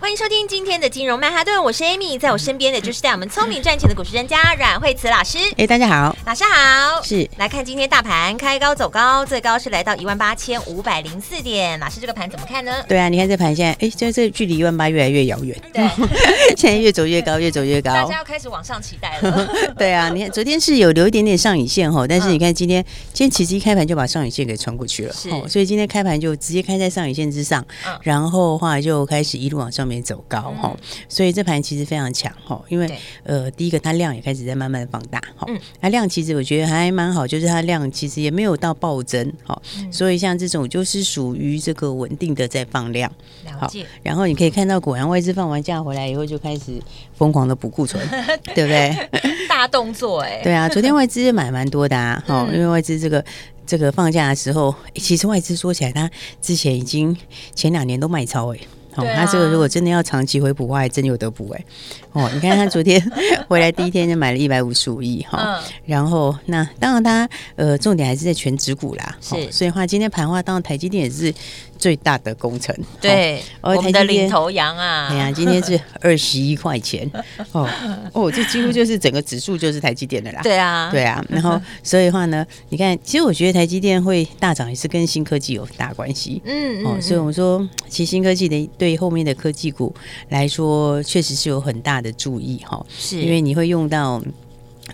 欢迎收听今天的金融曼哈顿，我是 Amy，在我身边的就是带我们聪明赚钱的股市专家阮慧慈老师。哎，大家好，老师好。是来看今天大盘开高走高，最高是来到一万八千五百零四点。老师这个盘怎么看呢？对啊，你看这盘现在，哎，现在这距离一万八越来越遥远。对，现在越走越高，越走越高。大家要开始往上期待了。对啊，你看昨天是有留一点点上影线哈，但是你看今天，今天其实一开盘就把上影线给穿过去了，是，所以今天开盘就直接开在上影线之上，然后的话就开始一路往上面走高哈。所以这盘其实非常强哈，因为呃，第一个它量也开始在慢慢的放大哈，它量其实我觉得还蛮好，就是它量其实也没有到暴增哈，所以像这种就是属于这个稳定的在放量，好，然后你可以看到果然外资放完假回来以后就开始疯狂的补库存，对不对？大动作哎，对啊，昨天外资买蛮多的啊，哈，因为外资这个这个放假的时候，其实外资说起来，它之前已经前两年都卖超哎。哦，那这个如果真的要长期回补的话，还真有得补哎。哦，你看他昨天 回来第一天就买了一百五十五亿哈，然后那当然他呃重点还是在全指股啦，是，所以话今天盘话当然台积电也是最大的工程，对，我们的领头羊啊，哎呀，今天是 二十一块钱。哦哦，这几乎就是整个指数就是台积电的啦，对啊，对啊，然后所以的话呢，你看，其实我觉得台积电会大涨也是跟新科技有很大关系，嗯哦，所以我们说其实新科技的对后面的科技股来说，确实是有很大的注意哈，是。因为你会用到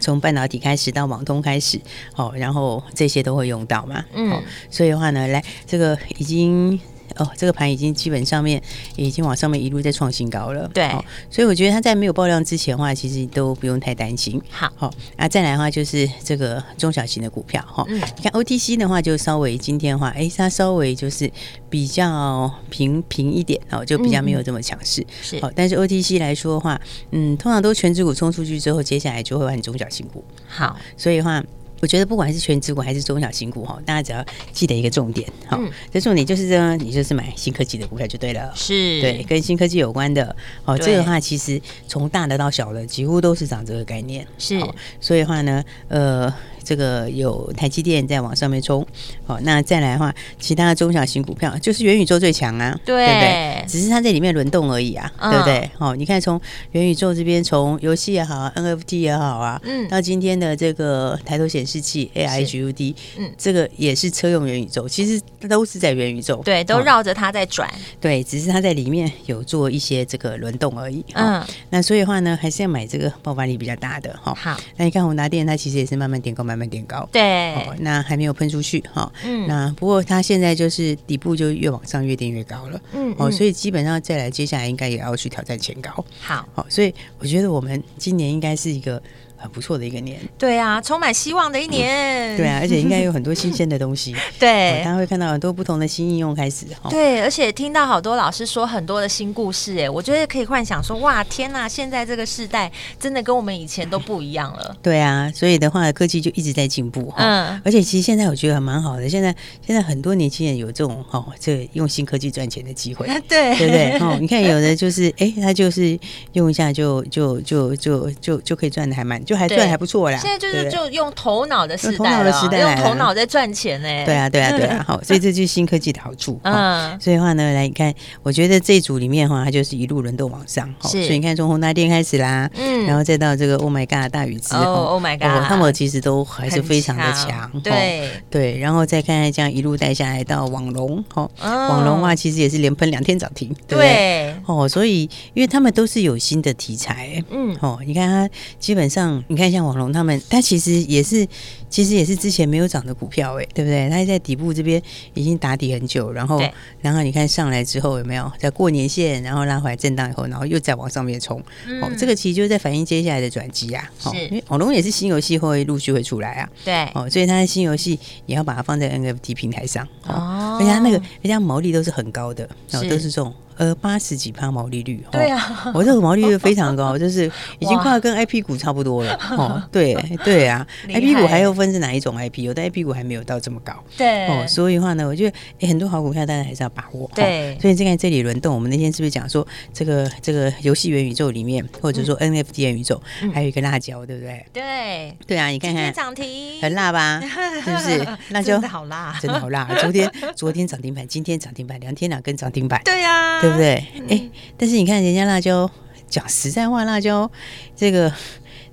从半导体开始到网通开始，哦，然后这些都会用到嘛，嗯，所以的话呢，来这个已经。哦，这个盘已经基本上面已经往上面一路在创新高了。对、哦，所以我觉得它在没有爆量之前的话，其实都不用太担心。好，好、哦，那再来的话就是这个中小型的股票哈。哦嗯、你看 OTC 的话，就稍微今天的话，哎，它稍微就是比较平平一点哦，就比较没有这么强势。是、嗯，好、哦，但是 OTC 来说的话，嗯，通常都权值股冲出去之后，接下来就会换中小型股。好，所以的话。我觉得不管是全职股还是中小型股哈，大家只要记得一个重点哈，这重点就是呢，你就是买新科技的股票就对了，是。对，跟新科技有关的。哦。这个的话其实从大的到小的几乎都是涨这个概念，是，所以的话呢，呃。这个有台积电在往上面冲，哦，那再来的话，其他的中小型股票就是元宇宙最强啊，对，对不对？只是它在里面轮动而已啊，嗯、对不对？哦，你看从元宇宙这边，从游戏也好，NFT 也好啊，嗯，到今天的这个抬头显示器 AI GUD，嗯，这个也是车用元宇宙，其实都是在元宇宙，对，都绕着它在转，哦，对，只是它在里面有做一些这个轮动而已，哦、嗯，那所以的话呢，还是要买这个爆发力比较大的，哈、哦，好，那你看宏达电，它其实也是慢慢点高，慢慢。慢慢点高，对、哦，那还没有喷出去哈，嗯，那不过它现在就是底部就越往上越垫越高了，嗯，哦，所以基本上再来接下来应该也要去挑战前高，好，好、哦，所以我觉得我们今年应该是一个。很不错的一个年，对啊，充满希望的一年，嗯、对啊，而且应该有很多新鲜的东西，对，大家会看到很多不同的新应用开始，对，而且听到好多老师说很多的新故事，哎，我觉得可以幻想说，哇，天呐，现在这个时代真的跟我们以前都不一样了，对啊，所以的话，科技就一直在进步，嗯，而且其实现在我觉得还蛮好的，现在现在很多年轻人有这种哦，这用新科技赚钱的机会，对，对不对？哦，你看有的就是，哎，他就是用一下就就就就就就可以赚的还蛮就。还赚还不错啦，现在就是就用头脑的时代了，用头脑在赚钱呢。对啊，对啊，对啊，好，所以这就是新科技的好处。嗯，所以的话呢，来看，我觉得这一组里面的话，它就是一路轮动往上。是，所以你看从宏达电开始啦，嗯，然后再到这个 Oh My God 大宇资，Oh My God，他们其实都还是非常的强。对。对，然后再看看这样一路带下来到网龙，哈，网龙的话其实也是连喷两天涨停，对。哦，所以因为他们都是有新的题材，嗯，哦，你看它基本上。你看，像网龙他们，它其实也是，其实也是之前没有涨的股票，哎，对不对？它在底部这边已经打底很久，然后，然后你看上来之后有没有在过年线，然后拉回来震荡以后，然后又再往上面冲，嗯、哦，这个其实就是在反映接下来的转机啊。是，因为网龙也是新游戏会陆续会出来啊。对，哦，所以它的新游戏也要把它放在 NFT 平台上。哦，而且它那个人家毛利都是很高的，然后都是这种。呃八十几趴毛利率。对啊，我这个毛利率非常高，就是已经快要跟 IP 股差不多了。哦，对对啊，IP 股还要分是哪一种 IP？有的 IP 股还没有到这么高。对哦，所以的话呢，我觉得诶很多好股票大家还是要把握。对，所以现在这里轮动，我们那天是不是讲说这个这个游戏元宇宙里面，或者说 NFT 元宇宙，还有一个辣椒，对不对？对对啊，你看看涨停，很辣吧？是不是？辣椒真的好辣，真的好辣。昨天昨天涨停板，今天涨停板，两天两根涨停板。对呀，对不对？哎，但是你看人家辣椒，讲实在话，辣椒这个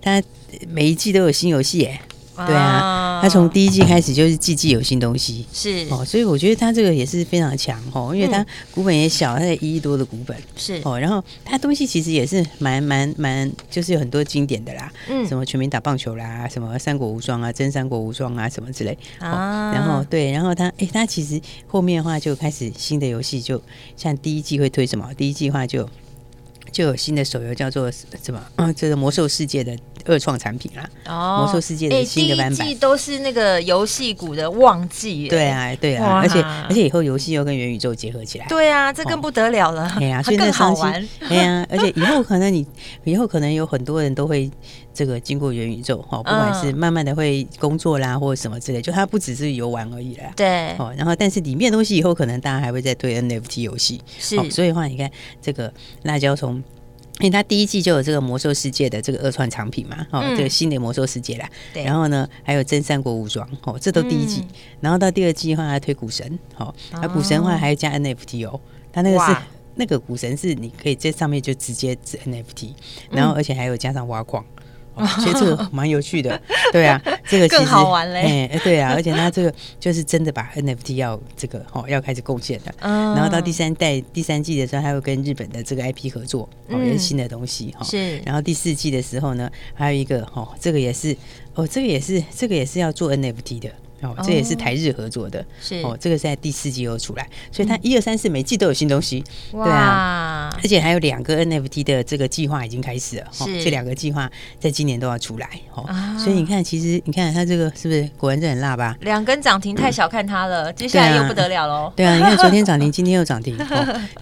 它每一季都有新游戏，哎。对啊，他从第一季开始就是季季有新东西，是哦，所以我觉得他这个也是非常强哦，因为他股本也小，他才一亿多的股本是哦，然后他东西其实也是蛮蛮蛮，就是有很多经典的啦，嗯，什么全民打棒球啦，什么三国无双啊，真三国无双啊，什么之类啊，然后对，然后他哎，他其实后面的话就开始新的游戏，就像第一季会推什么，第一季的话就。就有新的手游叫做什么？嗯，这个魔兽世界的二创产品啦。哦，魔兽世界的新的版本，季都是那个游戏股的旺季。对啊，对啊，而且而且以后游戏又跟元宇宙结合起来。对啊，这更不得了了。对啊，所以更好玩。对啊，而且以后可能你以后可能有很多人都会这个经过元宇宙哈，不管是慢慢的会工作啦，或者什么之类，就它不只是游玩而已啦。对。哦，然后但是里面的东西以后可能大家还会再对 NFT 游戏。是。所以的话，你看这个辣椒从。因为它第一季就有这个魔兽世界的这个二创产品嘛，哦，这个新的魔兽世界啦。对。然后呢，还有真三国武装，哦，这都第一季。然后到第二季的话，还推股神，哦，那股神的话还要加 NFT 哦，它那个是那个股神是你可以在上面就直接是 NFT，然后而且还有加上挖矿。哦、其实这个 蛮有趣的，对啊，这个其实更好玩嘞，哎，对啊，而且他这个就是真的把 NFT 要这个哦要开始构建了，嗯，然后到第三代第三季的时候，他会跟日本的这个 IP 合作，哦，也是新的东西哈，是，然后第四季的时候呢，还有一个哦，这个也是哦，这个也是这个也是要做 NFT 的。哦，这也是台日合作的，是。哦，这个是在第四季又出来，所以它一二三四每季都有新东西，对啊，而且还有两个 NFT 的这个计划已经开始了，是。这两个计划在今年都要出来，哦，所以你看，其实你看它这个是不是果然是很辣吧？两根涨停太小看它了，接下来又不得了喽。对啊，你看昨天涨停，今天又涨停，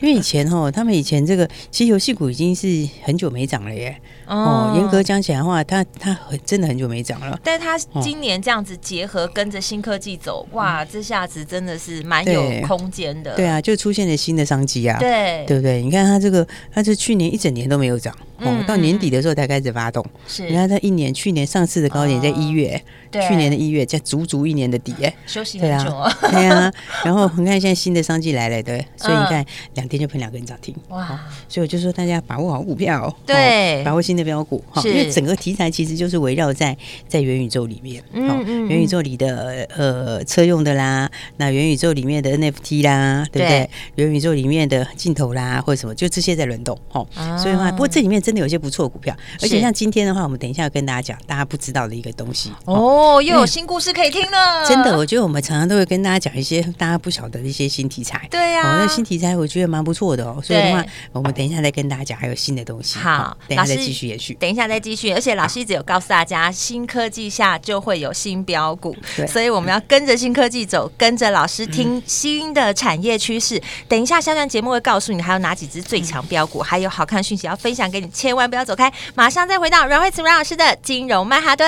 因为以前哦，他们以前这个其实游戏股已经是很久没涨了耶，哦，严格讲起来的话，它它很真的很久没涨了，但是它今年这样子结合跟着。新科技走哇，这下子真的是蛮有空间的。对啊，就出现了新的商机啊。对，对不对？你看它这个，它是去年一整年都没有涨，哦，到年底的时候才开始发动。是，你看它一年，去年上市的高点在一月，去年的一月，加足足一年的底，哎，休息很久啊。对啊，然后你看现在新的商机来了，对，所以你看两天就喷两根涨停，哇！所以我就说大家把握好股票，对，把握新的标股，哈，因为整个题材其实就是围绕在在元宇宙里面，嗯，元宇宙里的。呃，车用的啦，那元宇宙里面的 NFT 啦，对不对？元宇宙里面的镜头啦，或者什么，就这些在轮动哦。所以的话，不过这里面真的有些不错的股票，而且像今天的话，我们等一下要跟大家讲大家不知道的一个东西哦，又有新故事可以听了。真的，我觉得我们常常都会跟大家讲一些大家不晓得的一些新题材。对呀，那新题材我觉得蛮不错的哦。所以的话，我们等一下再跟大家讲还有新的东西。好，等一下再继续延续。等一下再继续，而且老师一直有告诉大家，新科技下就会有新标股，所以我们要跟着新。科技走，跟着老师听新的产业趋势。嗯、等一下，下段节目会告诉你还有哪几只最强标股，嗯、还有好看的讯息要分享给你，千万不要走开。马上再回到阮慧慈阮老师的金融曼哈顿。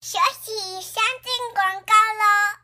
休息，先进广告喽。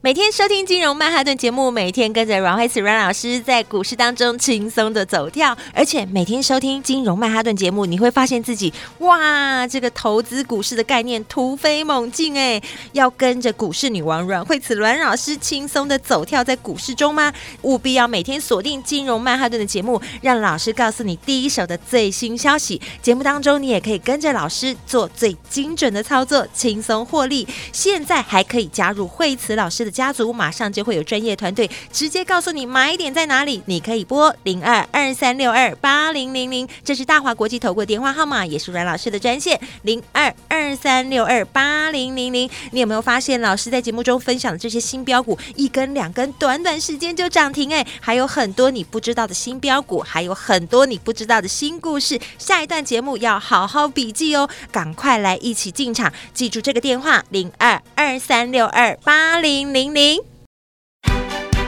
每天收听金融曼哈顿节目，每天跟着阮慧慈阮老师在股市当中轻松的走跳，而且每天收听金融曼哈顿节目，你会发现自己哇，这个投资股市的概念突飞猛进哎！要跟着股市女王阮慧慈阮老师轻松的走跳在股市中吗？务必要每天锁定金融曼哈顿的节目，让老师告诉你第一手的最新消息。节目当中，你也可以跟着老师做最精准的操作，轻松获利。现在还可以加入慧慈老师 的家族马上就会有专业团队直接告诉你买点在哪里，你可以拨零二二三六二八零零零，这是大华国际投顾电话号码，也是阮老师的专线零二二三六二八零零零。你有没有发现老师在节目中分享的这些新标股，一根两根，短短时间就涨停哎，还有很多你不知道的新标股，还有很多你不知道的新故事。下一段节目要好好笔记哦，赶快来一起进场，记住这个电话零二二三六二八零零零。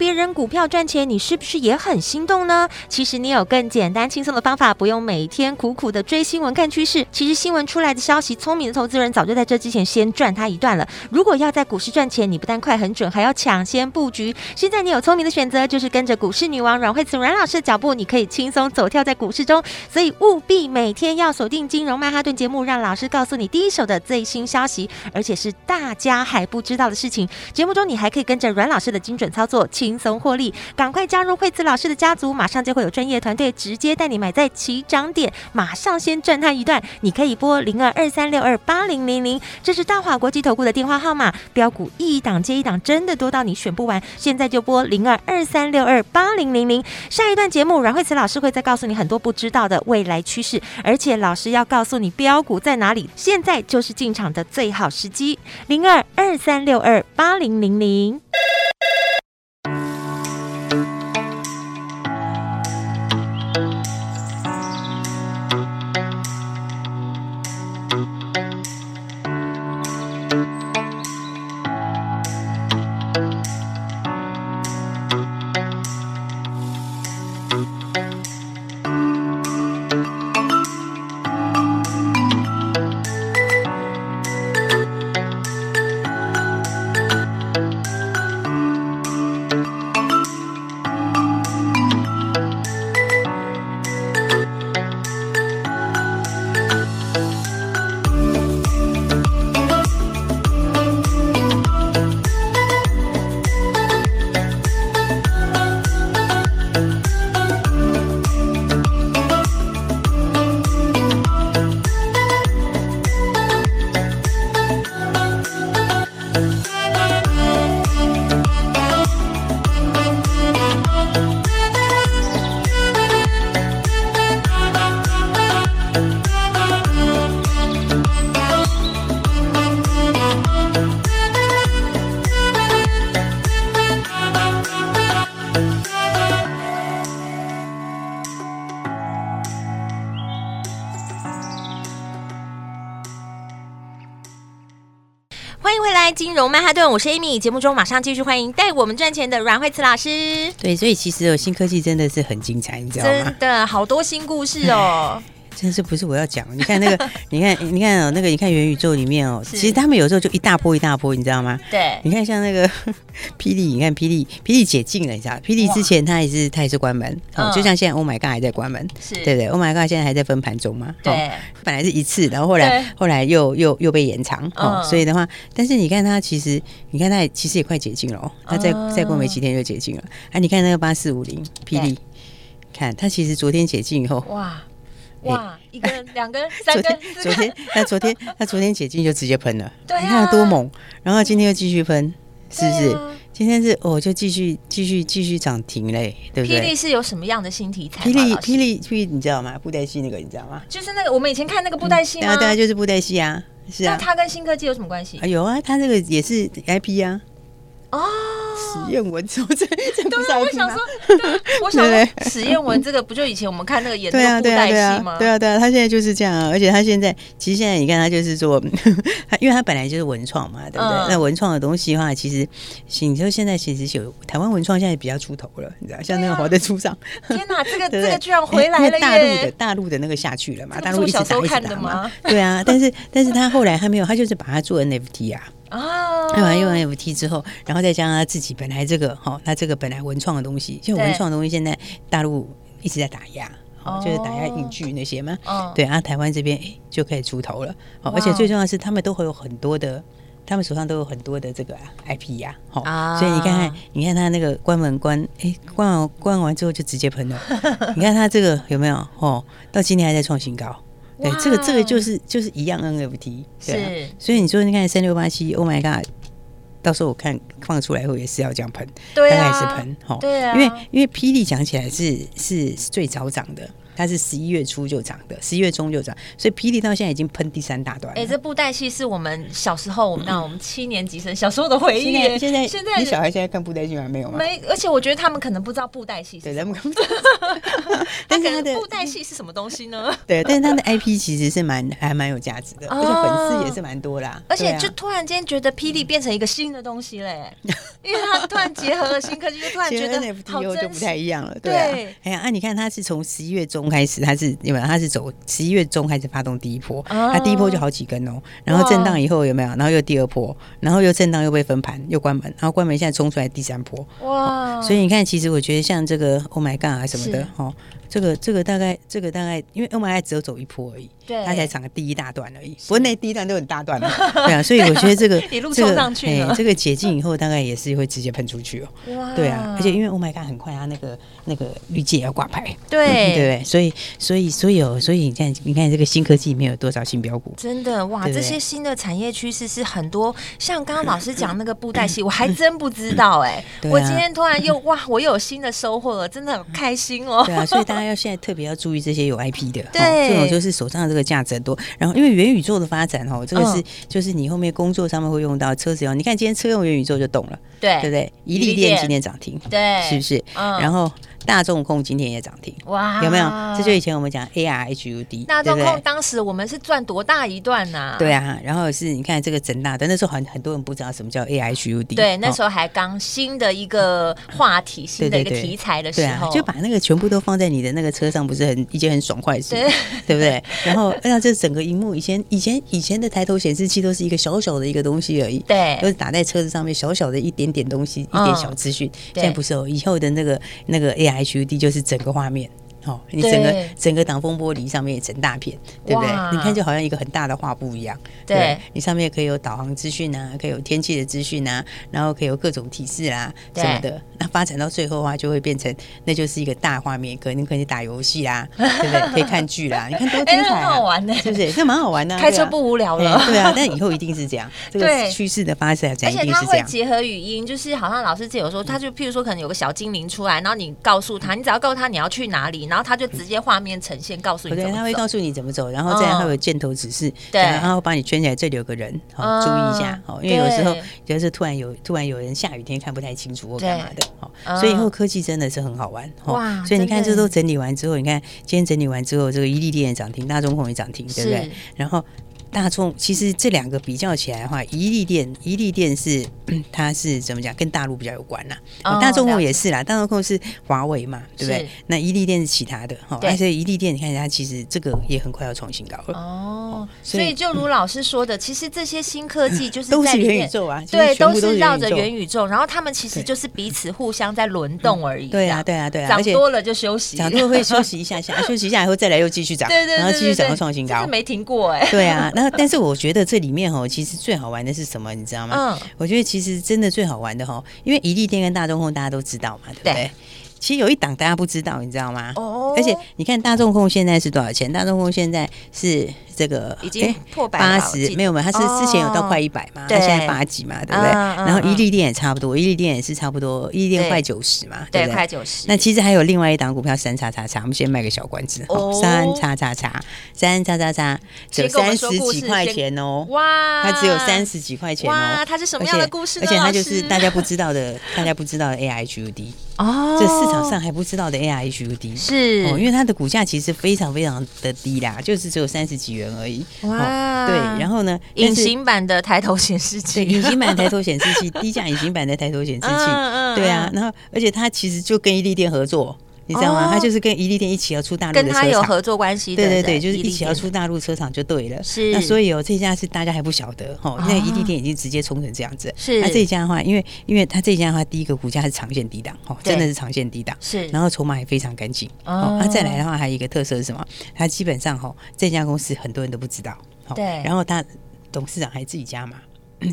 别人股票赚钱，你是不是也很心动呢？其实你有更简单轻松的方法，不用每天苦苦的追新闻看趋势。其实新闻出来的消息，聪明的投资人早就在这之前先赚它一段了。如果要在股市赚钱，你不但快很准，还要抢先布局。现在你有聪明的选择，就是跟着股市女王阮慧慈阮老师的脚步，你可以轻松走跳在股市中。所以务必每天要锁定金融曼哈顿节目，让老师告诉你第一手的最新消息，而且是大家还不知道的事情。节目中你还可以跟着阮老师的精准操作，请轻松获利。赶快加入慧慈老师的家族，马上就会有专业团队直接带你买在起涨点，马上先赚他一段。你可以拨零二二三六二八零零零，这是大华国际投顾的电话号码。标股一档接一档，真的多到你选不完。现在就拨零二二三六二八零零零。下一段节目，阮慧慈老师会再告诉你很多不知道的未来趋势，而且老师要告诉你标股在哪里。现在就是进场的最好时机，零二二三六二八零零零。金融曼哈顿，我是 Amy。节目中马上继续欢迎带我们赚钱的阮慧慈老师。对，所以其实有新科技真的是很精彩，你知道吗？真的好多新故事哦。真是不是我要讲？你看那个，你看，你看哦，那个，你看元宇宙里面哦，其实他们有时候就一大波一大波，你知道吗？对。你看像那个 霹雳，你看霹雳，霹雳解禁了，你知道？霹雳之前它也是它也是关门，哦，就像现在 Oh My God 还在关门，是对对，Oh My God 现在还在分盘中嘛？对。本来是一次，然后后来后来又又又被延长，哦，所以的话，但是你看它其实，你看它也其实也快解禁了哦，它再再过没几天就解禁了。哎，你看那个八四五零霹雳，看它其实昨天解禁以后，哇。哇，一根、两根、三根，昨天那昨天他昨天解禁就直接喷了，对，你看多猛！然后今天又继续喷，是不是？今天是哦，就继续继续继续涨停嘞，对不对？霹雳是有什么样的新题材？霹雳霹雳霹雳，你知道吗？布袋戏那个你知道吗？就是那个我们以前看那个布袋戏吗？对啊，就是布袋戏啊，是啊。那它跟新科技有什么关系？有啊，它这个也是 IP 啊。哦。实验文，这这这不是我想说，我想说，实验文这个不就以前我们看那个演那个布袋戏吗？对啊，对啊，他现在就是这样啊，而且他现在其实现在你看他就是做，他因为他本来就是文创嘛，对不对？那文创的东西的话，其实你说现在其实有台湾文创现在比较出头了，你知道，像那个华灯初上，天哪，这个 这个居然回来了，大陆的大陆的那个下去了嘛，大陆一直打一直打嘛，对啊，但是但是他后来他没有，他就是把它做 NFT 啊。哦，用完用完 FT 之后，然后再加上他自己本来这个哈，他这个本来文创的东西，就文创的东西现在大陆一直在打压，哦，就是打压影剧那些嘛，哦，对啊，台湾这边哎就可以出头了，哦，而且最重要的是他们都会有很多的，他们手上都有很多的这个 IP 呀，好，所以你看看，你看他那个关门关，哎，关完关完之后就直接喷了，你看他这个有没有？哦，到今天还在创新高。对，这个这个就是就是一样 NFT，对所以你说你看三六八七，Oh my God，到时候我看放出来后也是要这样喷，对啊，大概也是喷，哈，对啊，因为因为霹雳讲起来是是最早涨的。它是十一月初就涨的，十一月中就涨，所以霹雳到现在已经喷第三大段。哎，这布袋戏是我们小时候，我 们那我们七年级生小时候的回忆。现在现在你小孩现在看布袋戏还没有吗？没，而且我觉得他们可能不知道布袋戏。对，他们不知道。但是他的布袋戏是什么东西呢？对，但是他的 IP 其实是蛮还蛮有价值的，而且粉丝也是蛮多啦。而且就突然间觉得霹雳变成一个新的东西嘞，因为他突然结合了新科技，就突然觉得 NFT 就不太一样了。对，哎呀，啊，你看他是从十一月中开始，它是有没有？它是走十一月中开始发动第一波，它第一波就好几根哦，然后震荡以后有没有？然后又第二波，然后又震荡又被分盘又关门，然后关门现在冲出来第三波。哇！所以你看，其实我觉得像这个 Oh my God 啊什么的哦。这个这个大概这个大概，因为 Oh My God 只有走一波而已，对，它才涨了第一大段而已。不过那第一段都很大段了，对啊，所以我觉得这个一路冲上去，哎，这个解禁以后大概也是会直接喷出去哦。哇，对啊，而且因为 Oh My God 很快，它那个那个预计也要挂牌，对对对，所以所以所以哦，所以你看你看这个新科技里面有多少新标股？真的哇，这些新的产业趋势是很多，像刚刚老师讲那个布袋戏，我还真不知道哎，我今天突然又哇，我又有新的收获了，真的很开心哦。对啊，所以大家要现在特别要。注意这些有 IP 的，对、哦，这种就是手上的这个价值很多。然后因为元宇宙的发展哦，这个是就是你后面工作上面会用到车子哦。你看今天车用元宇宙就懂了，对，对不对？一利电今天涨停，对，是不是？嗯、然后。大众控今天也涨停，哇，有没有？这就以前我们讲 AR HUD，大众控当时我们是赚多大一段呐？对啊，然后是你看这个整大的，那时候很很多人不知道什么叫 AR HUD，对，那时候还刚新的一个话题，新的一个题材的时候，就把那个全部都放在你的那个车上，不是很一件很爽快的事，对。不对？然后那这整个荧幕，以前以前以前的抬头显示器都是一个小小的一个东西而已，对，都是打在车子上面小小的一点点东西，一点小资讯。现在不是哦，以后的那个那个 AR HUD 就是。整个画面。哦，你整个整个挡风玻璃上面也成大片，对不对？你看就好像一个很大的画布一样。对，你上面可以有导航资讯啊，可以有天气的资讯啊，然后可以有各种提示啊什么的。那发展到最后的话，就会变成那就是一个大画面，可能可以打游戏啦，对不对？可以看剧啦，你看多精彩，好玩呢，是不是？这蛮好玩的，开车不无聊了。对啊，但以后一定是这样，这个趋势的发展，而且它会结合语音，就是好像老师自己有说，他就譬如说可能有个小精灵出来，然后你告诉他，你只要告诉他你要去哪里，然后他就直接画。面呈现告诉你，对，他会告诉你怎么走，然后这样会有箭头指示，对，然后把你圈起来，这里有个人，好注意一下，好，因为有时候就是突然有突然有人下雨天看不太清楚或干嘛的，好，所以以后科技真的是很好玩，哇，所以你看这都整理完之后，你看今天整理完之后，这个伊利电也涨停，大中控也涨停，对不对？然后。大众其实这两个比较起来的话，一利电怡利电是 它是怎么讲？跟大陆比较有关呐。大众控也是啦，大众控是华为嘛，对不对？那一利电是其他的哈。而且怡利电你看一下，其实这个也很快要创新高了。哦，所以就如老师说的，其实这些新科技 就是都是元宇宙啊，对，都是绕着元宇宙，然后他们其实就是彼此互相在轮动而已。对啊，对啊，对啊，涨多了就休息，涨多了会休息一下下，休息一下以后再来又继续涨，对对，然后继续涨到创新高，没停过哎。对啊，那但是我觉得这里面哈，其实最好玩的是什么？你知道吗？嗯，我觉得其实真的最好玩的哈，因为一利店跟大中控大家都知道嘛，对不对？其实有一档大家不知道，你知道吗？哦，而且你看大众控现在是多少钱？大众控现在是。这个已经破百八十，没有没有，它是之前有到快一百嘛，它现在八几嘛，对不对？然后伊利店也差不多，伊利店也是差不多，伊利店快九十嘛，对，快九十。那其实还有另外一档股票三叉叉叉，我们先卖个小关子，三叉叉叉，三叉叉叉，只有三十几块钱哦，哇，它只有三十几块钱哦，它是什么样的故事？而且它就是大家不知道的，大家不知道的 AI HUD 哦，这市场上还不知道的 AI HUD 是哦，因为它的股价其实非常非常的低啦，就是只有三十几元而已，哇。啊，对，然后呢？隐形版的抬头显示器，对，隐形版抬头显示器，低价隐形版的抬头显示器，嗯嗯、对啊。然后，而且它其实就跟伊利电合作。你知道吗？他就是跟宜利电一起要出大陆的车厂，跟他有合作关系。对对对，就是一起要出大陆车厂就对了。是，那所以哦，这家是大家还不晓得哈，因为怡利电已经直接冲成这样子。是，那这家的话，因为因为他这家的话，第一个股价是长线低档，哦，真的是长线低档。是，然后筹码也非常干净。哦，那再来的话，还有一个特色是什么？他基本上哈，这家公司很多人都不知道。对。然后他董事长还自己加码。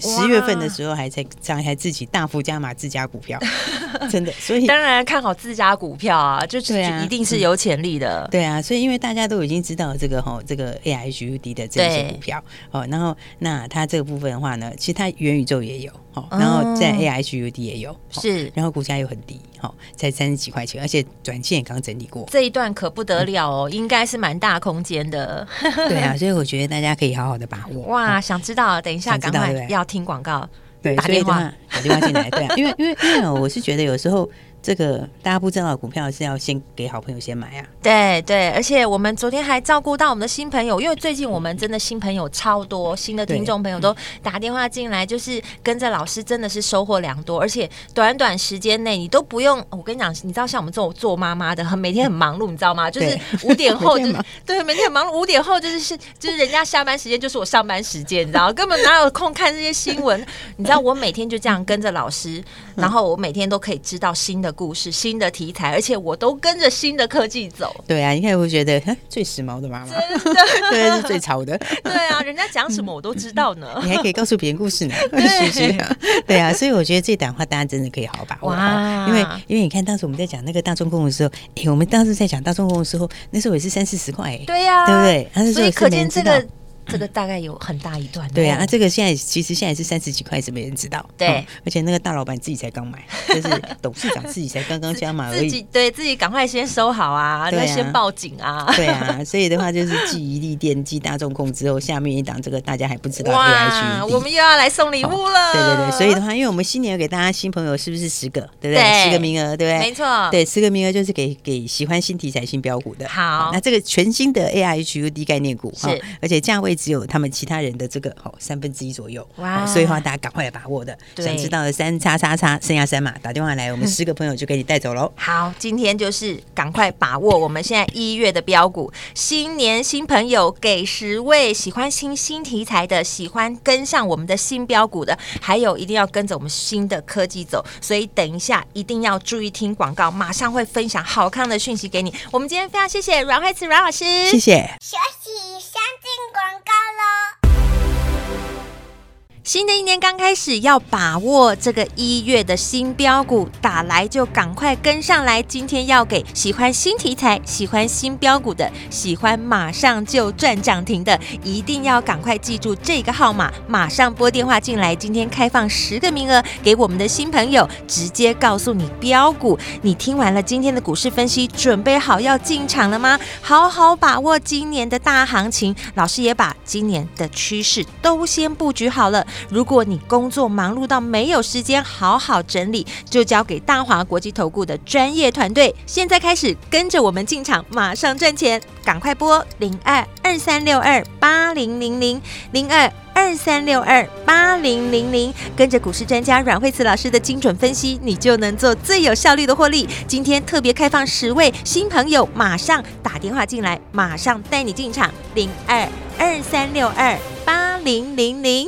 十月份的时候还在上还自己大幅加码自家股票，真的。所以当然看好自家股票啊，就是一定是有潜力的。对啊，所以因为大家都已经知道这个哈，这个 A I H U D 的这些股票哦，然后那它这个部分的话呢，其实它元宇宙也有。然后在 A H U D 也有是，然后股价又很低，好，才三十几块钱，而且短线也刚整理过，这一段可不得了哦，应该是蛮大空间的。对啊，所以我觉得大家可以好好的把握。哇，想知道，等一下赶快要听广告，对，打电话打电话进来，对啊，因为因为因为我是觉得有时候。这个大家不知道的股票是要先给好朋友先买啊。对对，而且我们昨天还照顾到我们的新朋友，因为最近我们真的新朋友超多，新的听众朋友都打电话进来，就是跟着老师真的是收获良多，而且短短时间内你都不用，我跟你讲，你知道像我们这种做妈妈的，很每天很忙碌，你知道吗？就是五点后就是 对，每天很忙碌，五点后就是是就是人家下班时间就是我上班时间，你知道，根本哪有空看这些新闻？你知道我每天就这样跟着老师，然后我每天都可以知道新的。故事新的题材，而且我都跟着新的科技走。对啊，你看会觉得最时髦的妈妈，真的 对，是最潮的。对啊，人家讲什么我都知道呢。你还可以告诉别人故事呢，对是是对啊，所以我觉得这段话大家真的可以好好把握。哇，因为因为你看当时我们在讲那个大众工的时候，哎，我们当时在讲大众工的时候，那时候也是三四十块，对呀、啊，对不对？所以可见这个。这个大概有很大一段。对啊，那这个现在其实现在是三十几块，是没人知道。对，而且那个大老板自己才刚买，就是董事长自己才刚刚加码而已。自己对自己赶快先收好啊，再先报警啊。对啊，所以的话就是继一利电、继大众控之后，下面一档这个大家还不知道。哇，我们又要来送礼物了。对对对，所以的话，因为我们新年要给大家新朋友，是不是十个？对不对？十个名额，对不对？没错。对，十个名额就是给给喜欢新题材、新标股的。好，那这个全新的 A I H U D 概念股哈，而且价位只有他们其他。人的这个好三分之一左右，哇！所以的话大家赶快来把握的，想知道的三叉叉叉，剩下三码，打电话来，我们 十个朋友就给你带走喽。好，今天就是赶快把握我们现在一月的标股，新年新朋友给十位喜欢新新题材的，喜欢跟上我们的新标股的，还有一定要跟着我们新的科技走，所以等一下一定要注意听广告，马上会分享好看的讯息给你。我们今天非常谢谢阮慧慈阮老师，谢谢。学习相进广告喽。新的一年刚开始，要把握这个一月的新标股，打来就赶快跟上来。今天要给喜欢新题材、喜欢新标股的、喜欢马上就赚涨停的，一定要赶快记住这个号码，马上拨电话进来。今天开放十个名额给我们的新朋友，直接告诉你标股。你听完了今天的股市分析，准备好要进场了吗？好好把握今年的大行情，老师也把今年的趋势都先布局好了。如果你工作忙碌到没有时间好好整理，就交给大华国际投顾的专业团队。现在开始跟着我们进场，马上赚钱，赶快拨零二二三六二八零零零零二二三六二八零零零，跟着股市专家阮慧慈老师的精准分析，你就能做最有效率的获利。今天特别开放十位新朋友，马上打电话进来，马上带你进场零二二三六二八零零零。